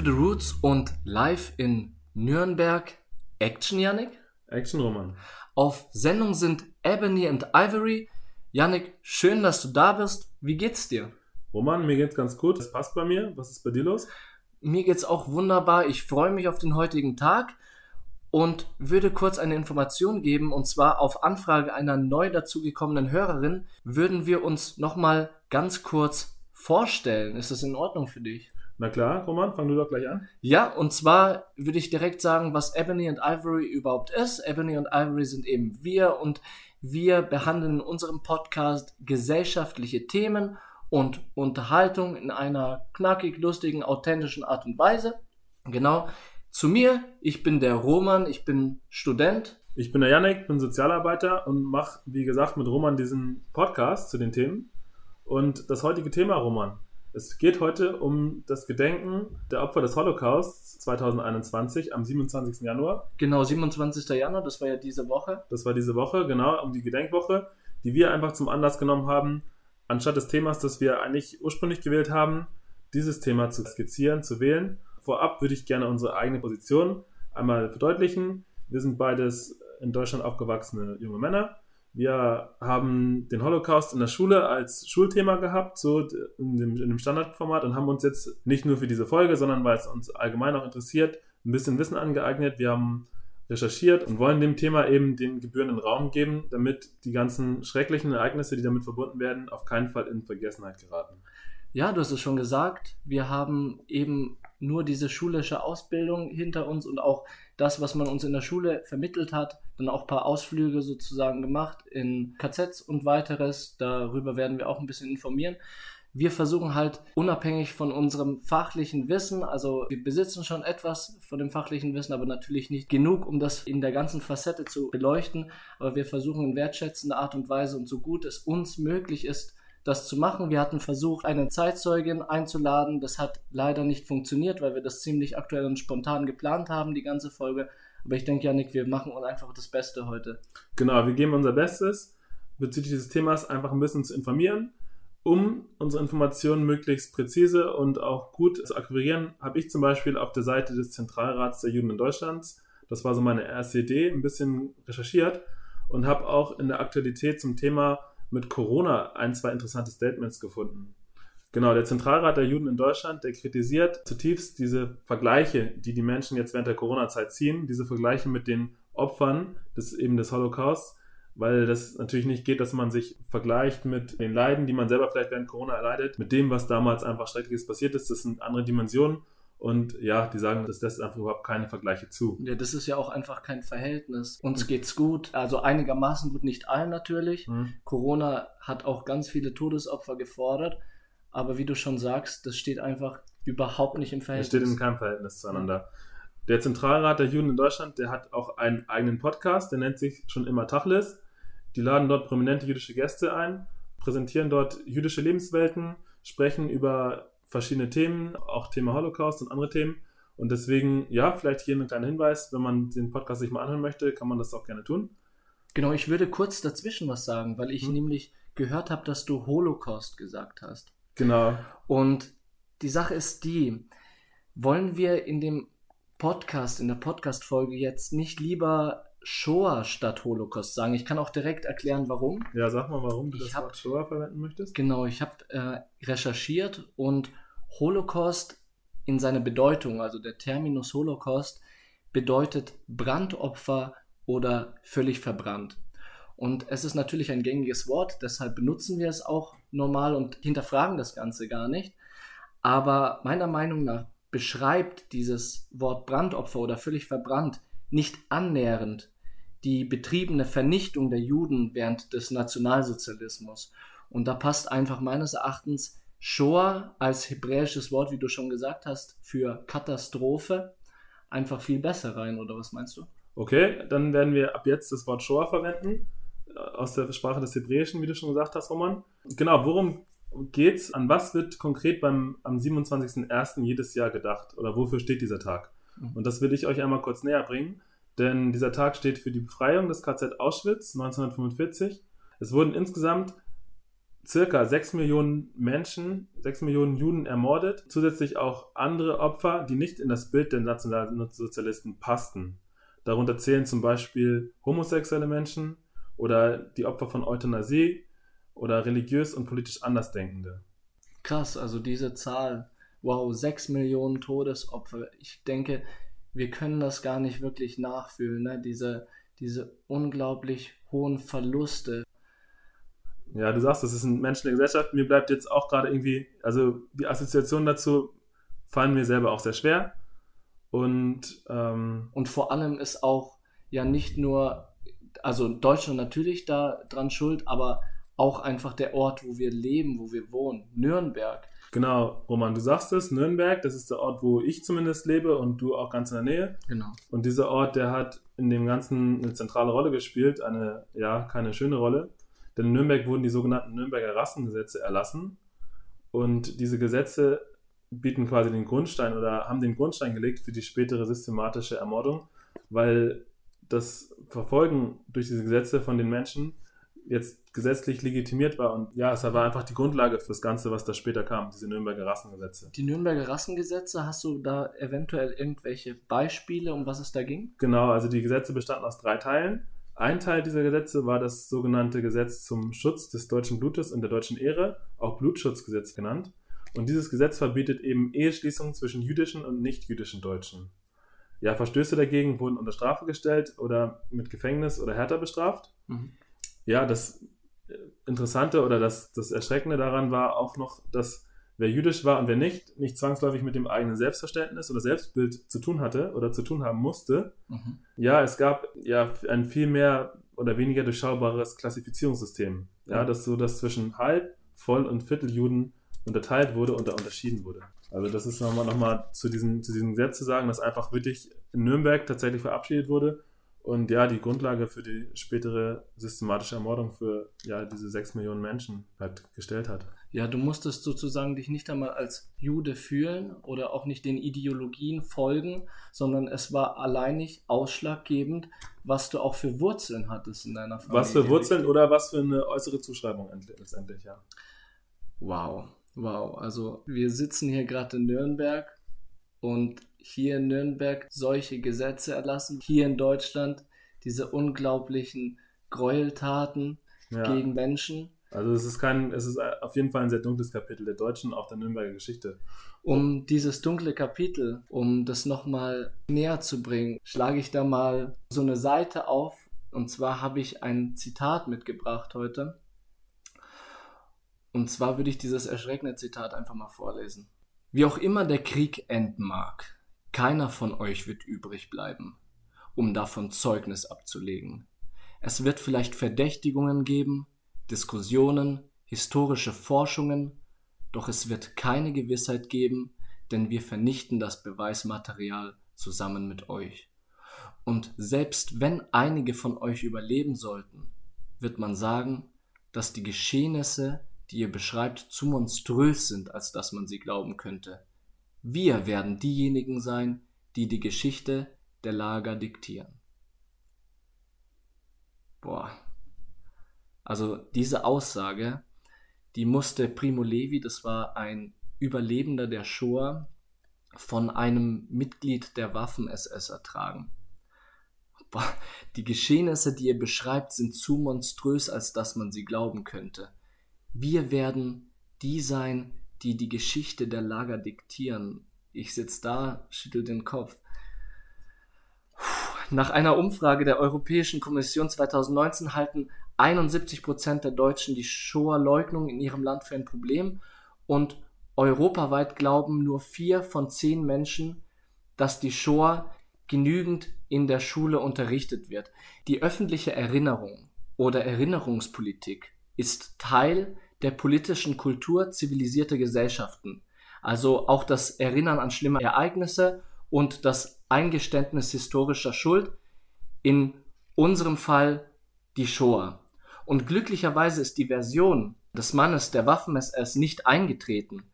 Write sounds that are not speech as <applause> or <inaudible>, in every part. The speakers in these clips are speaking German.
to the Roots und live in Nürnberg. Action, Yannick? Action, Roman. Auf Sendung sind Ebony and Ivory. Yannick, schön, dass du da bist. Wie geht's dir? Roman, mir geht's ganz gut. Es passt bei mir. Was ist bei dir los? Mir geht's auch wunderbar. Ich freue mich auf den heutigen Tag und würde kurz eine Information geben. Und zwar auf Anfrage einer neu dazugekommenen Hörerin würden wir uns nochmal ganz kurz vorstellen. Ist das in Ordnung für dich? Na klar, Roman, fang du doch gleich an. Ja, und zwar würde ich direkt sagen, was Ebony and Ivory überhaupt ist. Ebony and Ivory sind eben wir und wir behandeln in unserem Podcast gesellschaftliche Themen und Unterhaltung in einer knackig, lustigen, authentischen Art und Weise. Genau. Zu mir, ich bin der Roman, ich bin Student. Ich bin der Janek, bin Sozialarbeiter und mache, wie gesagt, mit Roman diesen Podcast zu den Themen. Und das heutige Thema, Roman, es geht heute um das Gedenken der Opfer des Holocausts 2021 am 27. Januar. Genau, 27. Januar, das war ja diese Woche. Das war diese Woche, genau, um die Gedenkwoche, die wir einfach zum Anlass genommen haben, anstatt des Themas, das wir eigentlich ursprünglich gewählt haben, dieses Thema zu skizzieren, zu wählen. Vorab würde ich gerne unsere eigene Position einmal verdeutlichen. Wir sind beides in Deutschland aufgewachsene junge Männer wir haben den Holocaust in der Schule als Schulthema gehabt, so in dem, in dem, Standardformat und haben uns jetzt nicht nur für diese Folge, sondern weil es uns allgemein auch interessiert, ein bisschen Wissen angeeignet. Wir haben recherchiert und wollen dem Thema eben den gebührenden Raum geben, damit die ganzen schrecklichen Ereignisse, die damit verbunden werden, auf keinen Fall in Vergessenheit geraten. Ja, du hast es schon gesagt. Wir haben eben nur diese schulische Ausbildung hinter uns und auch das, was man uns in der Schule vermittelt hat, dann auch ein paar Ausflüge sozusagen gemacht in KZs und weiteres. Darüber werden wir auch ein bisschen informieren. Wir versuchen halt unabhängig von unserem fachlichen Wissen, also wir besitzen schon etwas von dem fachlichen Wissen, aber natürlich nicht genug, um das in der ganzen Facette zu beleuchten. Aber wir versuchen in wertschätzender Art und Weise und so gut es uns möglich ist, das zu machen. Wir hatten versucht, eine Zeitzeugin einzuladen. Das hat leider nicht funktioniert, weil wir das ziemlich aktuell und spontan geplant haben, die ganze Folge. Aber ich denke, Janik, wir machen uns einfach das Beste heute. Genau, wir geben unser Bestes, bezüglich dieses Themas einfach ein bisschen zu informieren. Um unsere Informationen möglichst präzise und auch gut zu akquirieren, habe ich zum Beispiel auf der Seite des Zentralrats der Juden in Deutschlands, das war so meine erste Idee, ein bisschen recherchiert und habe auch in der Aktualität zum Thema mit Corona ein, zwei interessante Statements gefunden. Genau, der Zentralrat der Juden in Deutschland, der kritisiert zutiefst diese Vergleiche, die die Menschen jetzt während der Corona-Zeit ziehen, diese Vergleiche mit den Opfern des eben des Holocaust, weil das natürlich nicht geht, dass man sich vergleicht mit den Leiden, die man selber vielleicht während Corona erleidet, mit dem, was damals einfach Schreckliches passiert ist. Das sind andere Dimensionen und ja, die sagen, das lässt einfach überhaupt keine Vergleiche zu. Ja, das ist ja auch einfach kein Verhältnis. Uns geht's gut, also einigermaßen gut, nicht allen natürlich. Mhm. Corona hat auch ganz viele Todesopfer gefordert. Aber wie du schon sagst, das steht einfach überhaupt nicht im Verhältnis. Das steht in keinem Verhältnis zueinander. Der Zentralrat der Juden in Deutschland, der hat auch einen eigenen Podcast, der nennt sich schon immer Tachlis. Die laden dort prominente jüdische Gäste ein, präsentieren dort jüdische Lebenswelten, sprechen über verschiedene Themen, auch Thema Holocaust und andere Themen. Und deswegen, ja, vielleicht hier ein kleiner Hinweis, wenn man den Podcast sich mal anhören möchte, kann man das auch gerne tun. Genau, ich würde kurz dazwischen was sagen, weil ich hm. nämlich gehört habe, dass du Holocaust gesagt hast. Genau. Und die Sache ist die, wollen wir in dem Podcast, in der Podcast-Folge jetzt nicht lieber Shoah statt Holocaust sagen. Ich kann auch direkt erklären, warum. Ja, sag mal, warum du ich das hab, Wort Shoah verwenden möchtest. Genau, ich habe äh, recherchiert und Holocaust in seiner Bedeutung, also der Terminus Holocaust, bedeutet Brandopfer oder völlig verbrannt. Und es ist natürlich ein gängiges Wort, deshalb benutzen wir es auch normal und hinterfragen das Ganze gar nicht. Aber meiner Meinung nach beschreibt dieses Wort Brandopfer oder völlig verbrannt nicht annähernd die betriebene Vernichtung der Juden während des Nationalsozialismus. Und da passt einfach meines Erachtens Shoah als hebräisches Wort, wie du schon gesagt hast, für Katastrophe einfach viel besser rein, oder was meinst du? Okay, dann werden wir ab jetzt das Wort Shoah verwenden, äh, aus der Sprache des Hebräischen, wie du schon gesagt hast, Roman. Genau, worum geht's? An was wird konkret beim, am 27.01. jedes Jahr gedacht? Oder wofür steht dieser Tag? Mhm. Und das will ich euch einmal kurz näher bringen, denn dieser Tag steht für die Befreiung des KZ Auschwitz 1945. Es wurden insgesamt circa 6 Millionen Menschen, 6 Millionen Juden ermordet, zusätzlich auch andere Opfer, die nicht in das Bild der Nationalsozialisten passten. Darunter zählen zum Beispiel homosexuelle Menschen oder die Opfer von Euthanasie oder religiös und politisch Andersdenkende. Krass, also diese Zahl, wow, 6 Millionen Todesopfer. Ich denke, wir können das gar nicht wirklich nachfühlen, ne? diese, diese unglaublich hohen Verluste. Ja, du sagst, das ist ein Mensch in der Gesellschaft. Mir bleibt jetzt auch gerade irgendwie, also die Assoziationen dazu fallen mir selber auch sehr schwer. Und, ähm, und vor allem ist auch ja nicht nur, also Deutschland natürlich da dran schuld, aber auch einfach der Ort, wo wir leben, wo wir wohnen, Nürnberg. Genau, Roman, du sagst es, Nürnberg, das ist der Ort, wo ich zumindest lebe und du auch ganz in der Nähe. Genau. Und dieser Ort, der hat in dem Ganzen eine zentrale Rolle gespielt, eine, ja, keine schöne Rolle. Denn in Nürnberg wurden die sogenannten Nürnberger Rassengesetze erlassen. Und diese Gesetze bieten quasi den Grundstein oder haben den Grundstein gelegt für die spätere systematische Ermordung, weil das Verfolgen durch diese Gesetze von den Menschen jetzt gesetzlich legitimiert war. Und ja, es war einfach die Grundlage für das Ganze, was da später kam, diese Nürnberger Rassengesetze. Die Nürnberger Rassengesetze, hast du da eventuell irgendwelche Beispiele, um was es da ging? Genau, also die Gesetze bestanden aus drei Teilen. Ein Teil dieser Gesetze war das sogenannte Gesetz zum Schutz des deutschen Blutes und der deutschen Ehre, auch Blutschutzgesetz genannt. Und dieses Gesetz verbietet eben Eheschließungen zwischen jüdischen und nicht-jüdischen Deutschen. Ja, Verstöße dagegen wurden unter Strafe gestellt oder mit Gefängnis oder härter bestraft. Mhm ja, das Interessante oder das, das Erschreckende daran war auch noch, dass wer jüdisch war und wer nicht, nicht zwangsläufig mit dem eigenen Selbstverständnis oder Selbstbild zu tun hatte oder zu tun haben musste. Mhm. Ja, es gab ja ein viel mehr oder weniger durchschaubares Klassifizierungssystem. Ja, mhm. das so, dass zwischen Halb-, Voll- und Vierteljuden unterteilt wurde und da unterschieden wurde. Also das ist nochmal noch mal zu, diesem, zu diesem Gesetz zu sagen, dass einfach wirklich in Nürnberg tatsächlich verabschiedet wurde und ja, die Grundlage für die spätere systematische Ermordung für ja, diese sechs Millionen Menschen halt gestellt hat. Ja, du musstest sozusagen dich nicht einmal als Jude fühlen oder auch nicht den Ideologien folgen, sondern es war alleinig ausschlaggebend, was du auch für Wurzeln hattest in deiner Familie. Was für Wurzeln oder was für eine äußere Zuschreibung letztendlich, ja. Wow, wow. Also wir sitzen hier gerade in Nürnberg und hier in Nürnberg solche Gesetze erlassen, hier in Deutschland diese unglaublichen Gräueltaten ja. gegen Menschen. Also es ist kein, es ist auf jeden Fall ein sehr dunkles Kapitel der deutschen, auch der Nürnberger Geschichte. Um dieses dunkle Kapitel, um das nochmal näher zu bringen, schlage ich da mal so eine Seite auf. Und zwar habe ich ein Zitat mitgebracht heute. Und zwar würde ich dieses erschreckende Zitat einfach mal vorlesen. Wie auch immer der Krieg enden mag, keiner von euch wird übrig bleiben, um davon Zeugnis abzulegen. Es wird vielleicht Verdächtigungen geben, Diskussionen, historische Forschungen, doch es wird keine Gewissheit geben, denn wir vernichten das Beweismaterial zusammen mit euch. Und selbst wenn einige von euch überleben sollten, wird man sagen, dass die Geschehnisse, die ihr beschreibt, zu monströs sind, als dass man sie glauben könnte. Wir werden diejenigen sein, die die Geschichte der Lager diktieren. Boah. Also diese Aussage, die musste Primo Levi, das war ein Überlebender der Shoah, von einem Mitglied der Waffen-SS ertragen. Die Geschehnisse, die ihr beschreibt, sind zu monströs, als dass man sie glauben könnte. Wir werden die sein, die die Geschichte der Lager diktieren. Ich sitze da, schüttel den Kopf. Nach einer Umfrage der Europäischen Kommission 2019 halten 71 Prozent der Deutschen die Shoah-Leugnung in ihrem Land für ein Problem und europaweit glauben nur vier von zehn Menschen, dass die Shoah genügend in der Schule unterrichtet wird. Die öffentliche Erinnerung oder Erinnerungspolitik ist Teil der politischen Kultur zivilisierter Gesellschaften. Also auch das Erinnern an schlimme Ereignisse und das Eingeständnis historischer Schuld, in unserem Fall die Shoah. Und glücklicherweise ist die Version des Mannes der Waffen-SS nicht eingetreten,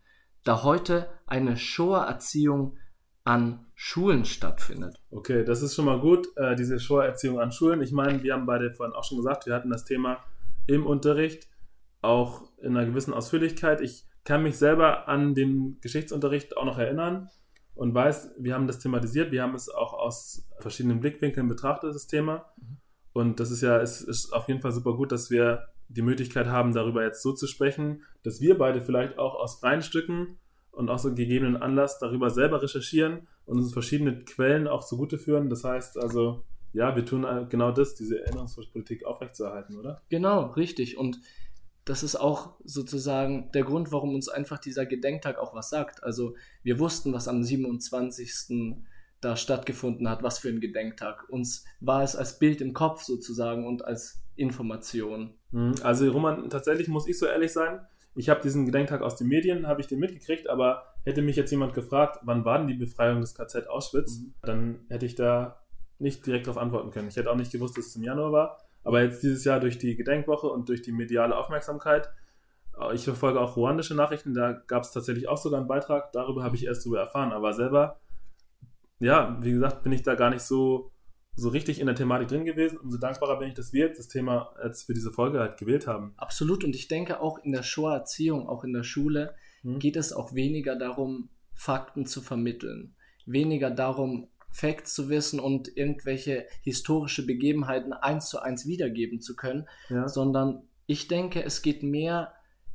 da heute eine Shoah-Erziehung an Schulen stattfindet. Okay, das ist schon mal gut, äh, diese Shoah-Erziehung an Schulen. Ich meine, wir haben beide vorhin auch schon gesagt, wir hatten das Thema im Unterricht auch in einer gewissen Ausführlichkeit. Ich kann mich selber an den Geschichtsunterricht auch noch erinnern und weiß, wir haben das thematisiert, wir haben es auch aus verschiedenen Blickwinkeln betrachtet, das Thema. Mhm. Und das ist ja, es ist auf jeden Fall super gut, dass wir die Möglichkeit haben, darüber jetzt so zu sprechen, dass wir beide vielleicht auch aus freien Stücken und aus so gegebenen Anlass darüber selber recherchieren und uns verschiedene Quellen auch zugute führen. Das heißt also, ja, wir tun genau das, diese Erinnerungspolitik aufrechtzuerhalten, oder? Genau, richtig. Und das ist auch sozusagen der Grund, warum uns einfach dieser Gedenktag auch was sagt. Also wir wussten, was am 27. da stattgefunden hat, was für ein Gedenktag. Uns war es als Bild im Kopf sozusagen und als Information. Mhm. Also Roman, tatsächlich muss ich so ehrlich sein, ich habe diesen Gedenktag aus den Medien, habe ich den mitgekriegt, aber hätte mich jetzt jemand gefragt, wann war denn die Befreiung des KZ Auschwitz, mhm. dann hätte ich da nicht direkt darauf antworten können. Ich hätte auch nicht gewusst, dass es im Januar war. Aber jetzt dieses Jahr durch die Gedenkwoche und durch die mediale Aufmerksamkeit, äh, ich verfolge auch ruandische Nachrichten, da gab es tatsächlich auch sogar einen Beitrag, darüber habe ich erst darüber erfahren. Aber selber, ja, wie gesagt, bin ich da gar nicht so, so richtig in der Thematik drin gewesen. Umso dankbarer bin ich, dass wir jetzt das Thema jetzt für diese Folge halt gewählt haben. Absolut. Und ich denke auch in der Shoah-Erziehung, auch in der Schule, hm. geht es auch weniger darum, Fakten zu vermitteln. Weniger darum, Facts zu wissen und irgendwelche historische Begebenheiten eins zu eins wiedergeben zu können, ja. sondern ich denke, es geht mehr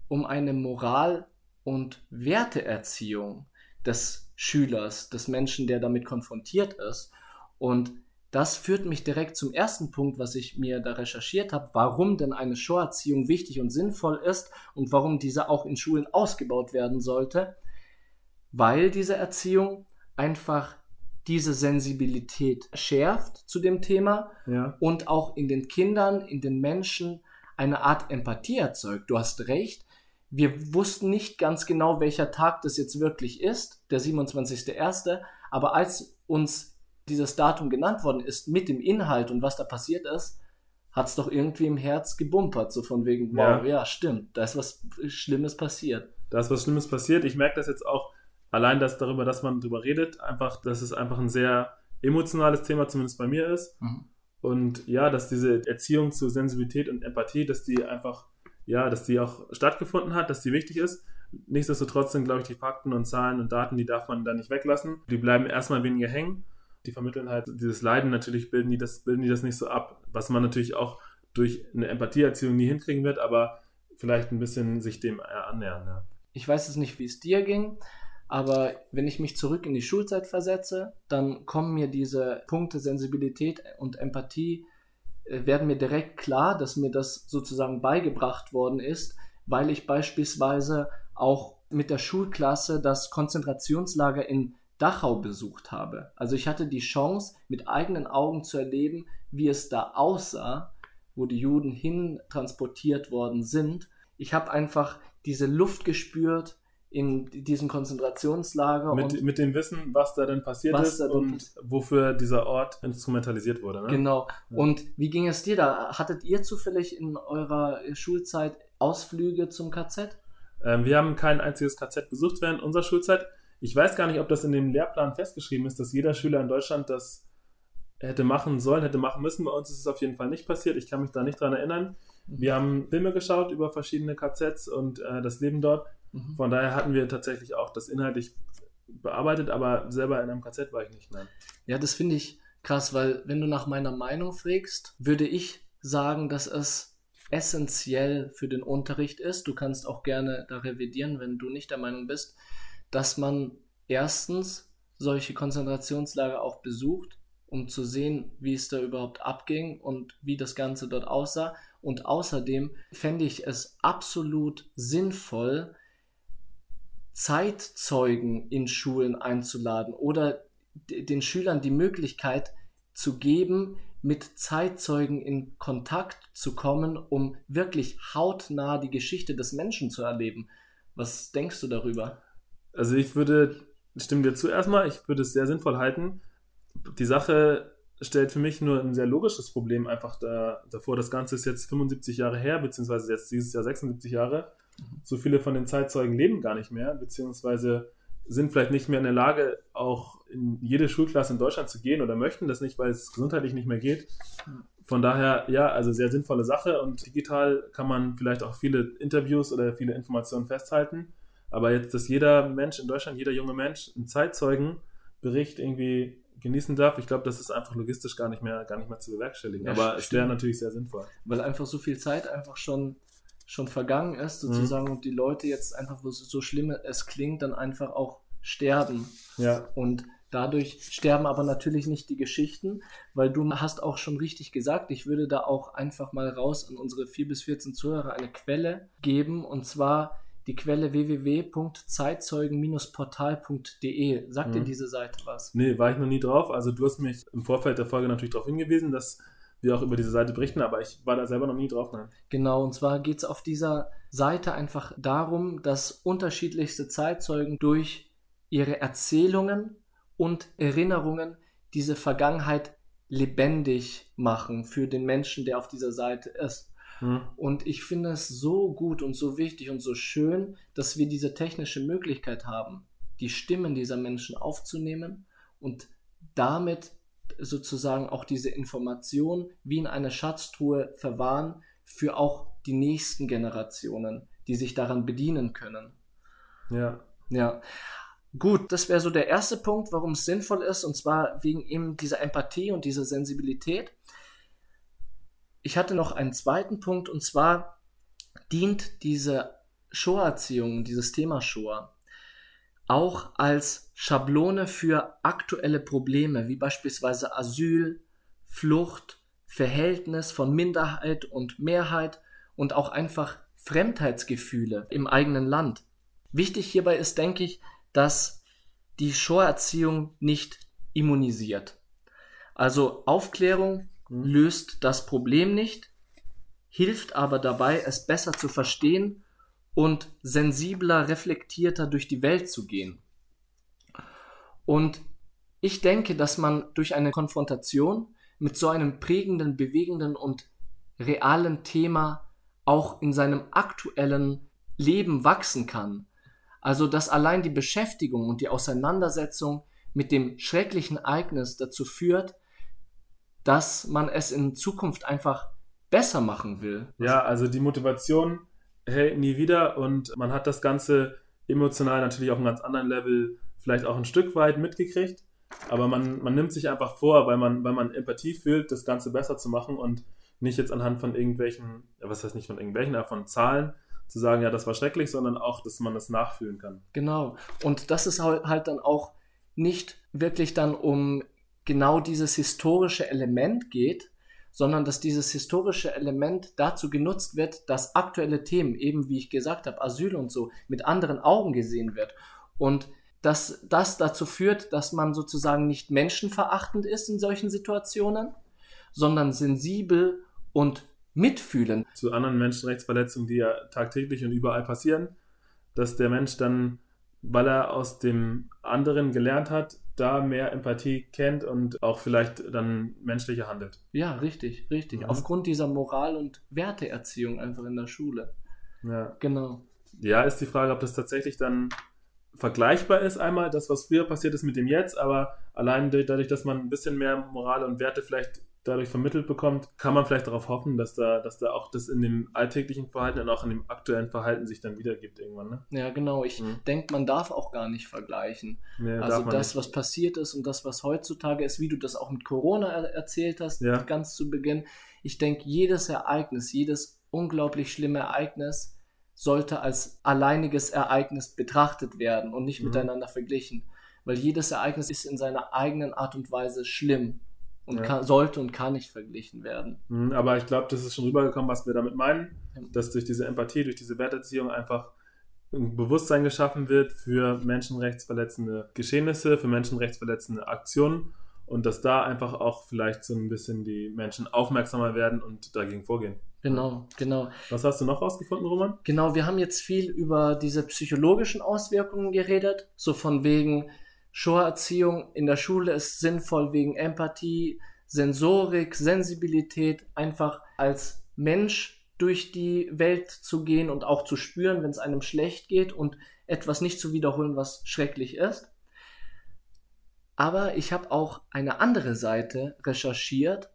um eine Moral- und Werteerziehung des Schülers, des Menschen, der damit konfrontiert ist. Und das führt mich direkt zum ersten Punkt, was ich mir da recherchiert habe, warum denn eine Show-Erziehung wichtig und sinnvoll ist und warum diese auch in Schulen ausgebaut werden sollte, weil diese Erziehung einfach diese Sensibilität schärft zu dem Thema ja. und auch in den Kindern, in den Menschen eine Art Empathie erzeugt. Du hast recht. Wir wussten nicht ganz genau, welcher Tag das jetzt wirklich ist, der 27.01. Aber als uns dieses Datum genannt worden ist, mit dem Inhalt und was da passiert ist, hat es doch irgendwie im Herz gebumpert, so von wegen, wow, ja. ja, stimmt, da ist was Schlimmes passiert. Da ist was Schlimmes passiert. Ich merke das jetzt auch allein das darüber, dass man darüber redet, einfach, dass es einfach ein sehr emotionales Thema zumindest bei mir ist. Mhm. Und ja, dass diese Erziehung zu Sensibilität und Empathie, dass die einfach, ja, dass die auch stattgefunden hat, dass die wichtig ist. Nichtsdestotrotz sind, glaube ich, die Fakten und Zahlen und Daten, die darf man da nicht weglassen. Die bleiben erstmal weniger hängen. Die vermitteln halt dieses Leiden, natürlich bilden die das, bilden die das nicht so ab, was man natürlich auch durch eine Empathieerziehung nie hinkriegen wird, aber vielleicht ein bisschen sich dem annähern. Ja. Ich weiß es nicht, wie es dir ging, aber wenn ich mich zurück in die Schulzeit versetze, dann kommen mir diese Punkte Sensibilität und Empathie, werden mir direkt klar, dass mir das sozusagen beigebracht worden ist, weil ich beispielsweise auch mit der Schulklasse das Konzentrationslager in Dachau besucht habe. Also ich hatte die Chance, mit eigenen Augen zu erleben, wie es da aussah, wo die Juden hin transportiert worden sind. Ich habe einfach diese Luft gespürt, in diesem Konzentrationslager. Mit, mit dem Wissen, was da denn passiert ist und ist. wofür dieser Ort instrumentalisiert wurde. Ne? Genau. Ja. Und wie ging es dir da? Hattet ihr zufällig in eurer Schulzeit Ausflüge zum KZ? Ähm, wir haben kein einziges KZ besucht während unserer Schulzeit. Ich weiß gar nicht, ob das in dem Lehrplan festgeschrieben ist, dass jeder Schüler in Deutschland das hätte machen sollen, hätte machen müssen. Bei uns ist es auf jeden Fall nicht passiert. Ich kann mich da nicht dran erinnern. Wir haben Filme geschaut über verschiedene KZs und äh, das Leben dort. Mhm. Von daher hatten wir tatsächlich auch das inhaltlich bearbeitet, aber selber in einem KZ war ich nicht. Nein. Ja, das finde ich krass, weil wenn du nach meiner Meinung fragst, würde ich sagen, dass es essentiell für den Unterricht ist. Du kannst auch gerne da revidieren, wenn du nicht der Meinung bist, dass man erstens solche Konzentrationslager auch besucht, um zu sehen, wie es da überhaupt abging und wie das Ganze dort aussah. Und außerdem fände ich es absolut sinnvoll, Zeitzeugen in Schulen einzuladen oder den Schülern die Möglichkeit zu geben, mit Zeitzeugen in Kontakt zu kommen, um wirklich hautnah die Geschichte des Menschen zu erleben. Was denkst du darüber? Also ich würde, stimme dir zu erstmal, ich würde es sehr sinnvoll halten. Die Sache stellt für mich nur ein sehr logisches Problem einfach da, davor. Das Ganze ist jetzt 75 Jahre her, beziehungsweise jetzt dieses Jahr 76 Jahre. So viele von den Zeitzeugen leben gar nicht mehr, beziehungsweise sind vielleicht nicht mehr in der Lage, auch in jede Schulklasse in Deutschland zu gehen oder möchten das nicht, weil es gesundheitlich nicht mehr geht. Von daher, ja, also sehr sinnvolle Sache und digital kann man vielleicht auch viele Interviews oder viele Informationen festhalten. Aber jetzt, dass jeder Mensch in Deutschland, jeder junge Mensch einen Zeitzeugenbericht irgendwie genießen darf, ich glaube, das ist einfach logistisch gar nicht mehr, gar nicht mehr zu bewerkstelligen. Ja, Aber es wäre natürlich sehr sinnvoll. Weil einfach so viel Zeit einfach schon, schon vergangen ist, sozusagen, mhm. und die Leute jetzt einfach, so schlimm es klingt, dann einfach auch sterben. Ja. Und dadurch sterben aber natürlich nicht die Geschichten, weil du hast auch schon richtig gesagt, ich würde da auch einfach mal raus an unsere 4 bis 14 Zuhörer eine Quelle geben, und zwar die Quelle www.zeitzeugen-portal.de. Sagt mhm. dir diese Seite was? Nee, war ich noch nie drauf. Also du hast mich im Vorfeld der Folge natürlich darauf hingewiesen, dass wir auch über diese Seite berichten, aber ich war da selber noch nie drauf. Nein. Genau, und zwar geht es auf dieser Seite einfach darum, dass unterschiedlichste Zeitzeugen durch ihre Erzählungen und Erinnerungen diese Vergangenheit lebendig machen für den Menschen, der auf dieser Seite ist. Mhm. Und ich finde es so gut und so wichtig und so schön, dass wir diese technische Möglichkeit haben, die Stimmen dieser Menschen aufzunehmen und damit sozusagen auch diese Information wie in eine Schatztruhe verwahren für auch die nächsten Generationen, die sich daran bedienen können. Ja. Ja. Gut, das wäre so der erste Punkt, warum es sinnvoll ist, und zwar wegen eben dieser Empathie und dieser Sensibilität ich hatte noch einen zweiten Punkt und zwar dient diese Shoah-Erziehung, dieses Thema Shoah, auch als Schablone für aktuelle Probleme, wie beispielsweise Asyl, Flucht, Verhältnis von Minderheit und Mehrheit und auch einfach Fremdheitsgefühle im eigenen Land. Wichtig hierbei ist, denke ich, dass die Shoah-Erziehung nicht immunisiert. Also Aufklärung Mhm. löst das Problem nicht, hilft aber dabei, es besser zu verstehen und sensibler, reflektierter durch die Welt zu gehen. Und ich denke, dass man durch eine Konfrontation mit so einem prägenden, bewegenden und realen Thema auch in seinem aktuellen Leben wachsen kann. Also dass allein die Beschäftigung und die Auseinandersetzung mit dem schrecklichen Ereignis dazu führt, dass man es in Zukunft einfach besser machen will. Ja, also die Motivation, hey, nie wieder und man hat das Ganze emotional natürlich auf einem ganz anderen Level vielleicht auch ein Stück weit mitgekriegt, aber man, man nimmt sich einfach vor, weil man, weil man Empathie fühlt, das Ganze besser zu machen und nicht jetzt anhand von irgendwelchen, was heißt nicht von irgendwelchen, aber von Zahlen zu sagen, ja, das war schrecklich, sondern auch, dass man das nachfühlen kann. Genau. Und das ist halt dann auch nicht wirklich dann um genau dieses historische Element geht, sondern dass dieses historische Element dazu genutzt wird, dass aktuelle Themen, eben wie ich gesagt habe, Asyl und so, mit anderen Augen gesehen wird. Und dass das dazu führt, dass man sozusagen nicht menschenverachtend ist in solchen Situationen, sondern sensibel und mitfühlend. Zu anderen Menschenrechtsverletzungen, die ja tagtäglich und überall passieren, dass der Mensch dann, weil er aus dem anderen gelernt hat, da mehr Empathie kennt und auch vielleicht dann menschlicher handelt. Ja, richtig, richtig. Mhm. Aufgrund dieser Moral- und Werteerziehung einfach in der Schule. Ja. Genau. Ja, ist die Frage, ob das tatsächlich dann vergleichbar ist, einmal das, was früher passiert ist mit dem Jetzt, aber allein dadurch, dass man ein bisschen mehr Moral und Werte vielleicht dadurch vermittelt bekommt, kann man vielleicht darauf hoffen, dass da, dass da auch das in dem alltäglichen Verhalten und auch in dem aktuellen Verhalten sich dann wiedergibt irgendwann. Ne? Ja, genau. Ich mhm. denke, man darf auch gar nicht vergleichen. Nee, also das, nicht. was passiert ist und das, was heutzutage ist, wie du das auch mit Corona er erzählt hast, ja. ganz zu Beginn. Ich denke, jedes Ereignis, jedes unglaublich schlimme Ereignis sollte als alleiniges Ereignis betrachtet werden und nicht mhm. miteinander verglichen. Weil jedes Ereignis ist in seiner eigenen Art und Weise schlimm und ja. kann, sollte und kann nicht verglichen werden. Mhm, aber ich glaube, das ist schon rübergekommen, was wir damit meinen, dass durch diese Empathie, durch diese Werterziehung einfach ein Bewusstsein geschaffen wird für menschenrechtsverletzende Geschehnisse, für menschenrechtsverletzende Aktionen und dass da einfach auch vielleicht so ein bisschen die Menschen aufmerksamer werden und dagegen vorgehen. Genau, genau. Was hast du noch rausgefunden, Roman? Genau, wir haben jetzt viel über diese psychologischen Auswirkungen geredet, so von wegen, Shoah-Erziehung in der Schule ist sinnvoll wegen Empathie, Sensorik, Sensibilität, einfach als Mensch durch die Welt zu gehen und auch zu spüren, wenn es einem schlecht geht und etwas nicht zu wiederholen, was schrecklich ist. Aber ich habe auch eine andere Seite recherchiert,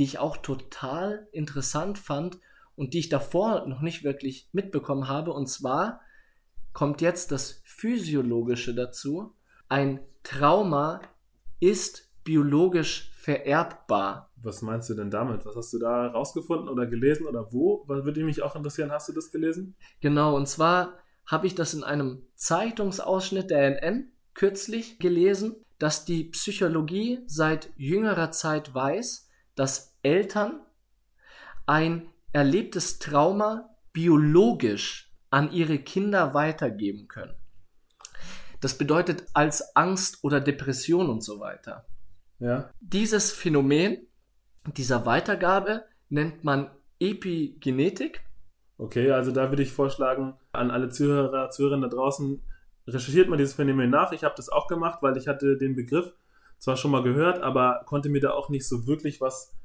die ich auch total interessant fand und die ich davor noch nicht wirklich mitbekommen habe. Und zwar kommt jetzt das Physiologische dazu. Ein Trauma ist biologisch vererbbar. Was meinst du denn damit? Was hast du da rausgefunden oder gelesen oder wo? Was würde mich auch interessieren, hast du das gelesen? Genau, und zwar habe ich das in einem Zeitungsausschnitt der NN kürzlich gelesen, dass die Psychologie seit jüngerer Zeit weiß, dass Eltern ein erlebtes Trauma biologisch an ihre Kinder weitergeben können. Das bedeutet als Angst oder Depression und so weiter. Ja. Dieses Phänomen dieser Weitergabe nennt man Epigenetik. Okay, also da würde ich vorschlagen, an alle Zuhörer, Zuhörerinnen da draußen, recherchiert mal dieses Phänomen nach. Ich habe das auch gemacht, weil ich hatte den Begriff zwar schon mal gehört, aber konnte mir da auch nicht so wirklich was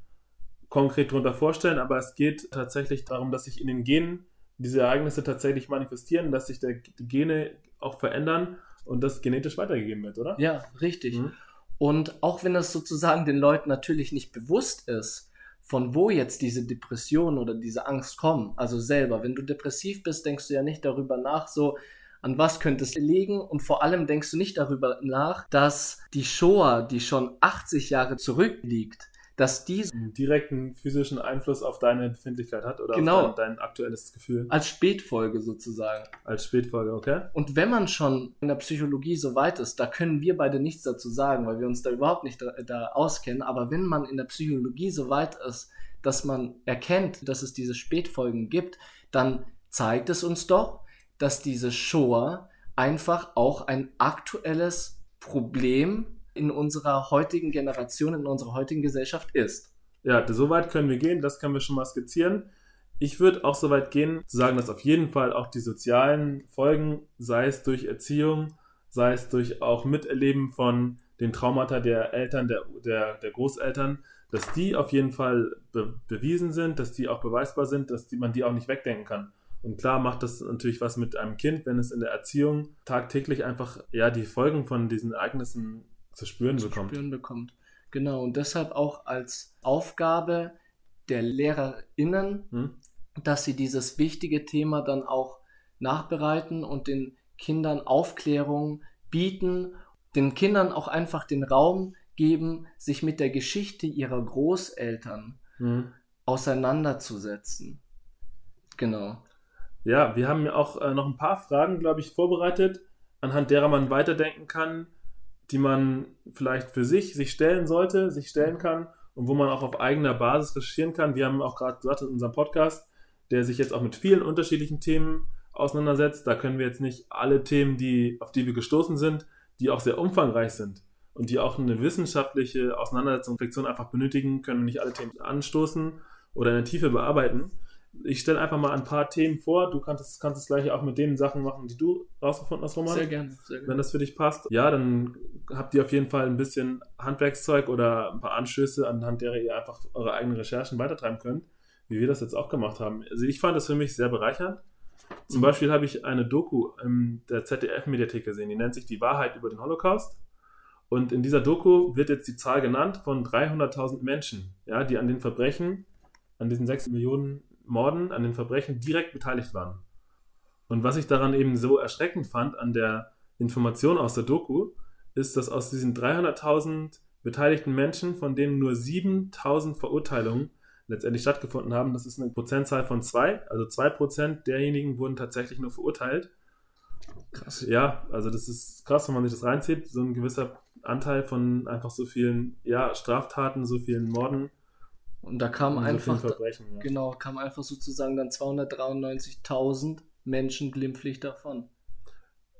konkret darunter vorstellen. Aber es geht tatsächlich darum, dass sich in den Genen diese Ereignisse tatsächlich manifestieren, dass sich die Gene auch verändern und das genetisch weitergegeben wird, oder? Ja, richtig. Mhm. Und auch wenn es sozusagen den Leuten natürlich nicht bewusst ist, von wo jetzt diese Depression oder diese Angst kommen, also selber, wenn du depressiv bist, denkst du ja nicht darüber nach, so, an was könnte es liegen und vor allem denkst du nicht darüber nach, dass die Shoah, die schon 80 Jahre zurückliegt, dass die einen direkten physischen Einfluss auf deine Befindlichkeit hat oder genau, auf dein, dein, aktuelles Gefühl. Als Spätfolge sozusagen. Als Spätfolge, okay. Und wenn man schon in der Psychologie so weit ist, da können wir beide nichts dazu sagen, weil wir uns da überhaupt nicht da, da auskennen, aber wenn man in der Psychologie so weit ist, dass man erkennt, dass es diese Spätfolgen gibt, dann zeigt es uns doch, dass diese Shoah einfach auch ein aktuelles Problem in unserer heutigen Generation, in unserer heutigen Gesellschaft ist. Ja, so weit können wir gehen, das können wir schon mal skizzieren. Ich würde auch so weit gehen, zu sagen, dass auf jeden Fall auch die sozialen Folgen, sei es durch Erziehung, sei es durch auch Miterleben von den Traumata der Eltern, der, der, der Großeltern, dass die auf jeden Fall be bewiesen sind, dass die auch beweisbar sind, dass die, man die auch nicht wegdenken kann. Und klar macht das natürlich was mit einem Kind, wenn es in der Erziehung tagtäglich einfach ja die Folgen von diesen Ereignissen zu spüren zu bekommt. Spüren bekommt. Genau, und deshalb auch als Aufgabe der LehrerInnen, hm? dass sie dieses wichtige Thema dann auch nachbereiten und den Kindern Aufklärung bieten, den Kindern auch einfach den Raum geben, sich mit der Geschichte ihrer Großeltern hm. auseinanderzusetzen. Genau. Ja, wir haben ja auch äh, noch ein paar Fragen, glaube ich, vorbereitet, anhand derer man weiterdenken kann, die man vielleicht für sich sich stellen sollte, sich stellen kann und wo man auch auf eigener Basis recherchieren kann. Wir haben auch gerade gesagt in unserem Podcast, der sich jetzt auch mit vielen unterschiedlichen Themen auseinandersetzt. Da können wir jetzt nicht alle Themen, die, auf die wir gestoßen sind, die auch sehr umfangreich sind und die auch eine wissenschaftliche Auseinandersetzung, Reflexion einfach benötigen, können nicht alle Themen anstoßen oder in der Tiefe bearbeiten ich stelle einfach mal ein paar Themen vor. Du kannst, kannst das gleiche auch mit den Sachen machen, die du rausgefunden hast, Roman. Sehr gerne, sehr gerne. Wenn das für dich passt. Ja, dann habt ihr auf jeden Fall ein bisschen Handwerkszeug oder ein paar Anstöße, anhand derer ihr einfach eure eigenen Recherchen weitertreiben könnt, wie wir das jetzt auch gemacht haben. Also ich fand das für mich sehr bereichernd. Zum. Beispiel habe ich eine Doku in der ZDF-Mediathek gesehen, die nennt sich Die Wahrheit über den Holocaust. Und in dieser Doku wird jetzt die Zahl genannt von 300.000 Menschen, ja, die an den Verbrechen, an diesen 6 Millionen Morden, an den Verbrechen direkt beteiligt waren. Und was ich daran eben so erschreckend fand an der Information aus der Doku, ist, dass aus diesen 300.000 beteiligten Menschen, von denen nur 7.000 Verurteilungen letztendlich stattgefunden haben, das ist eine Prozentzahl von zwei, also zwei Prozent derjenigen wurden tatsächlich nur verurteilt. Krass. Ja, also das ist krass, wenn man sich das reinzieht, so ein gewisser Anteil von einfach so vielen ja, Straftaten, so vielen Morden und da kam einfach, ja. genau, kam einfach sozusagen dann 293.000 Menschen glimpflich davon.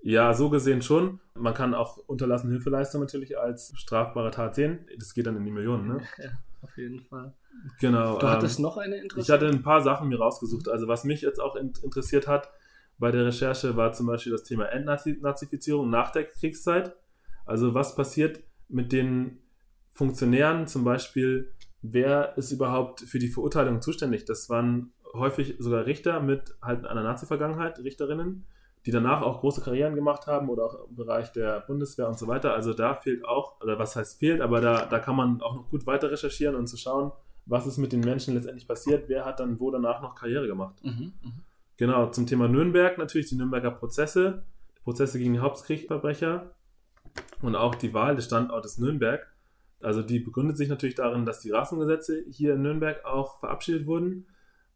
Ja, so gesehen schon. Man kann auch unterlassene Hilfeleistung natürlich als strafbare Tat sehen. Das geht dann in die Millionen, ne? <laughs> Ja, auf jeden Fall. Genau. Du hattest ähm, noch eine interessante. Ich hatte ein paar Sachen mir rausgesucht. Also was mich jetzt auch interessiert hat bei der Recherche war zum Beispiel das Thema Entnazifizierung nach der Kriegszeit. Also was passiert mit den Funktionären zum Beispiel wer ist überhaupt für die Verurteilung zuständig? Das waren häufig sogar Richter mit halt einer Nazi-Vergangenheit, Richterinnen, die danach auch große Karrieren gemacht haben oder auch im Bereich der Bundeswehr und so weiter. Also da fehlt auch, oder was heißt fehlt, aber da, da kann man auch noch gut weiter recherchieren und zu schauen, was ist mit den Menschen letztendlich passiert, wer hat dann wo danach noch Karriere gemacht. Mhm, mh. Genau, zum Thema Nürnberg natürlich die Nürnberger Prozesse, die Prozesse gegen die Hauptkriegsverbrecher und auch die Wahl des Standortes Nürnberg. Also die begründet sich natürlich darin, dass die Rassengesetze hier in Nürnberg auch verabschiedet wurden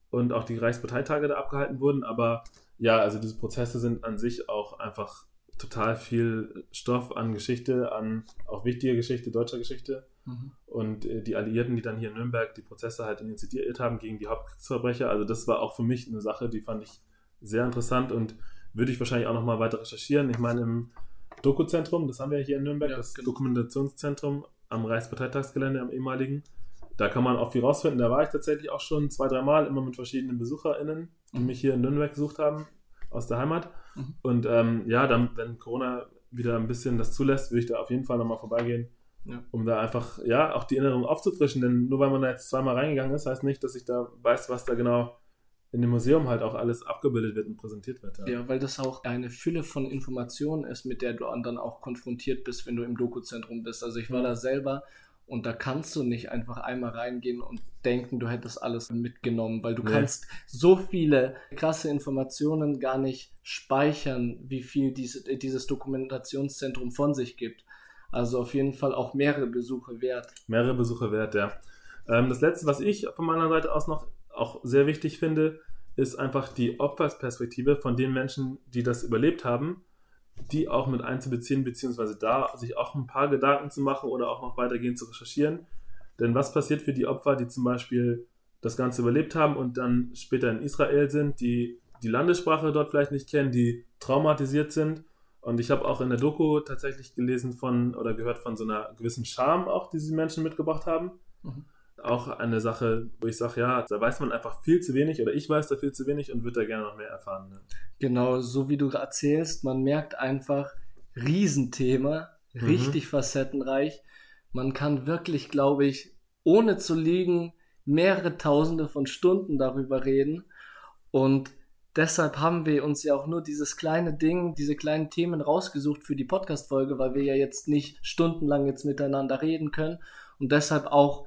und auch die Reichsparteitage da abgehalten wurden, aber ja, also diese Prozesse sind an sich auch einfach total viel Stoff an Geschichte, an auch wichtiger Geschichte, deutscher Geschichte. Mhm. Und äh, die Alliierten, die dann hier in Nürnberg die Prozesse halt initiiert haben gegen die Hauptkriegsverbrecher, also das war auch für mich eine Sache, die fand ich sehr interessant und würde ich wahrscheinlich auch nochmal weiter recherchieren. Ich meine, im Dokuzentrum, das haben wir hier in Nürnberg, ja, das genau. Dokumentationszentrum am Reichsparteitagsgelände, am ehemaligen, da kann man auch viel rausfinden. Da war ich tatsächlich auch schon zwei, dreimal, immer mit verschiedenen BesucherInnen, die mhm. mich hier in Nürnberg gesucht haben, aus der Heimat. Mhm. Und ähm, ja, dann, wenn Corona wieder ein bisschen das zulässt, würde ich da auf jeden Fall nochmal vorbeigehen, ja. um da einfach, ja, auch die Erinnerung aufzufrischen. Denn nur weil man da jetzt zweimal reingegangen ist, heißt nicht, dass ich da weiß, was da genau in dem Museum halt auch alles abgebildet wird und präsentiert wird. Ja. ja, weil das auch eine Fülle von Informationen ist, mit der du dann auch konfrontiert bist, wenn du im Dokuzentrum bist. Also ich war mhm. da selber und da kannst du nicht einfach einmal reingehen und denken, du hättest alles mitgenommen, weil du nee. kannst so viele krasse Informationen gar nicht speichern, wie viel diese, dieses Dokumentationszentrum von sich gibt. Also auf jeden Fall auch mehrere Besuche wert. Mehrere Besuche wert, ja. Ähm, das letzte, was ich von meiner Seite aus noch auch sehr wichtig finde, ist einfach die Opfersperspektive von den Menschen, die das überlebt haben die auch mit einzubeziehen, beziehungsweise da sich auch ein paar Gedanken zu machen oder auch noch weitergehend zu recherchieren. Denn was passiert für die Opfer, die zum Beispiel das Ganze überlebt haben und dann später in Israel sind, die die Landessprache dort vielleicht nicht kennen, die traumatisiert sind. Und ich habe auch in der Doku tatsächlich gelesen von oder gehört von so einer gewissen Scham auch, die diese Menschen mitgebracht haben. Mhm auch eine Sache, wo ich sage, ja, da weiß man einfach viel zu wenig oder ich weiß da viel zu wenig und würde da gerne noch mehr erfahren. Ne? Genau, so wie du erzählst, man merkt einfach, Riesenthema, mhm. richtig facettenreich. Man kann wirklich, glaube ich, ohne zu liegen, mehrere Tausende von Stunden darüber reden. Und deshalb haben wir uns ja auch nur dieses kleine Ding, diese kleinen Themen rausgesucht für die Podcast-Folge, weil wir ja jetzt nicht stundenlang jetzt miteinander reden können. Und deshalb auch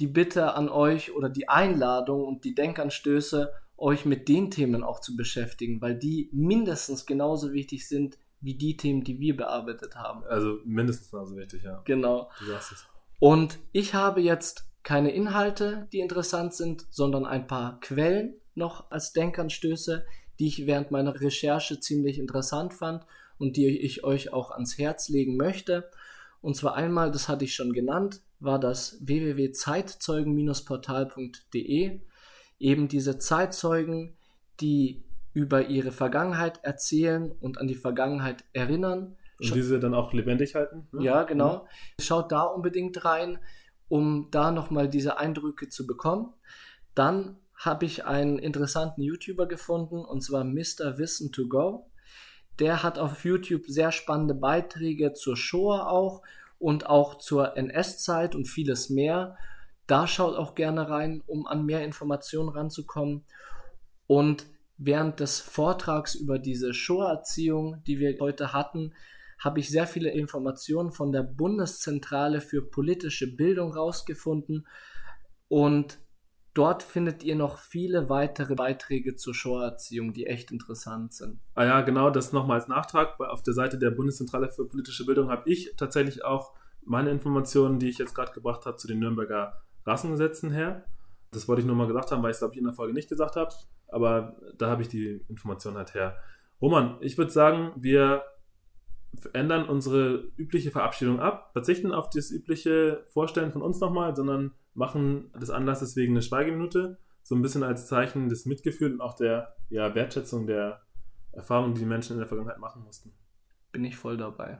die Bitte an euch oder die Einladung und die Denkanstöße, euch mit den Themen auch zu beschäftigen, weil die mindestens genauso wichtig sind wie die Themen, die wir bearbeitet haben. Also mindestens genauso wichtig, ja. Genau. Du sagst es. Und ich habe jetzt keine Inhalte, die interessant sind, sondern ein paar Quellen noch als Denkanstöße, die ich während meiner Recherche ziemlich interessant fand und die ich euch auch ans Herz legen möchte. Und zwar einmal, das hatte ich schon genannt, war das www.zeitzeugen-portal.de. Eben diese Zeitzeugen, die über ihre Vergangenheit erzählen und an die Vergangenheit erinnern. Und diese dann auch lebendig halten? Ne? Ja, genau. Schaut da unbedingt rein, um da nochmal diese Eindrücke zu bekommen. Dann habe ich einen interessanten YouTuber gefunden, und zwar Mr. Wissen to Go. Der hat auf YouTube sehr spannende Beiträge zur Shoah auch und auch zur NS-Zeit und vieles mehr. Da schaut auch gerne rein, um an mehr Informationen ranzukommen. Und während des Vortrags über diese Shoah-Erziehung, die wir heute hatten, habe ich sehr viele Informationen von der Bundeszentrale für politische Bildung rausgefunden und Dort findet ihr noch viele weitere Beiträge zur Shoah-Erziehung, die echt interessant sind. Ah ja, genau, das nochmal als Nachtrag. Auf der Seite der Bundeszentrale für politische Bildung habe ich tatsächlich auch meine Informationen, die ich jetzt gerade gebracht habe, zu den Nürnberger Rassengesetzen her. Das wollte ich nur mal gesagt haben, weil ich es, glaube ich, in der Folge nicht gesagt habe. Aber da habe ich die Informationen halt her. Roman, ich würde sagen, wir ändern unsere übliche Verabschiedung ab, verzichten auf das übliche Vorstellen von uns nochmal, sondern machen des Anlasses wegen eine Schweigeminute, so ein bisschen als Zeichen des Mitgefühls und auch der ja, Wertschätzung der Erfahrungen, die die Menschen in der Vergangenheit machen mussten. Bin ich voll dabei.